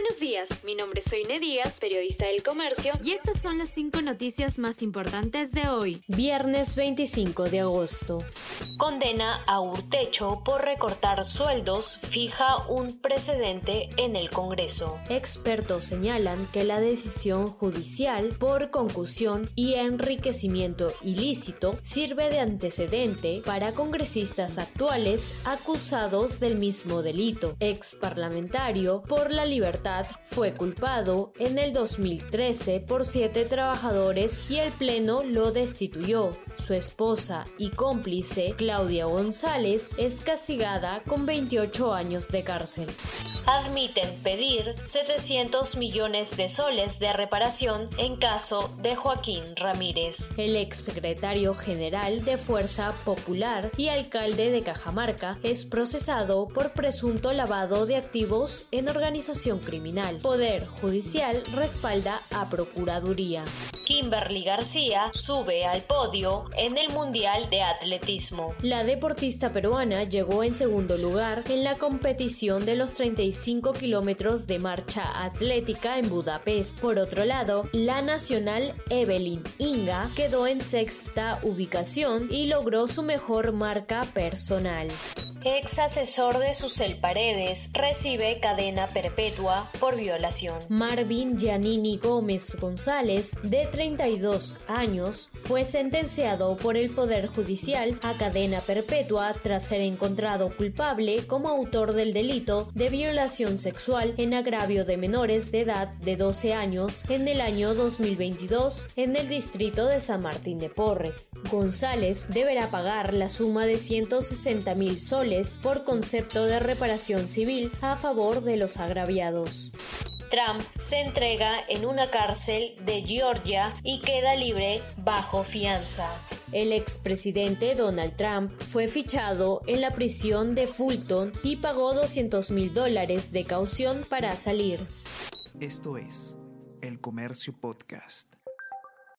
Buenos días, mi nombre es Soine Díaz, periodista del comercio, y estas son las cinco noticias más importantes de hoy, viernes 25 de agosto. Condena a Urtecho por recortar sueldos, fija un precedente en el Congreso. Expertos señalan que la decisión judicial por concusión y enriquecimiento ilícito sirve de antecedente para congresistas actuales acusados del mismo delito. Ex parlamentario por la libertad fue culpado en el 2013 por siete trabajadores y el Pleno lo destituyó. Su esposa y cómplice, Claudia González, es castigada con 28 años de cárcel. Admiten pedir 700 millones de soles de reparación en caso de Joaquín Ramírez. El ex secretario general de Fuerza Popular y alcalde de Cajamarca es procesado por presunto lavado de activos en organización Poder Judicial respalda a Procuraduría. Kimberly García sube al podio en el Mundial de Atletismo. La deportista peruana llegó en segundo lugar en la competición de los 35 kilómetros de marcha atlética en Budapest. Por otro lado, la nacional Evelyn Inga quedó en sexta ubicación y logró su mejor marca personal. Ex asesor de Susel Paredes recibe cadena perpetua por violación. Marvin Giannini Gómez González, de 32 años, fue sentenciado por el Poder Judicial a cadena perpetua tras ser encontrado culpable como autor del delito de violación sexual en agravio de menores de edad de 12 años en el año 2022 en el distrito de San Martín de Porres. González deberá pagar la suma de 160 mil soles por concepto de reparación civil a favor de los agraviados. Trump se entrega en una cárcel de Georgia y queda libre bajo fianza. El expresidente Donald Trump fue fichado en la prisión de Fulton y pagó 200 mil dólares de caución para salir. Esto es El Comercio Podcast.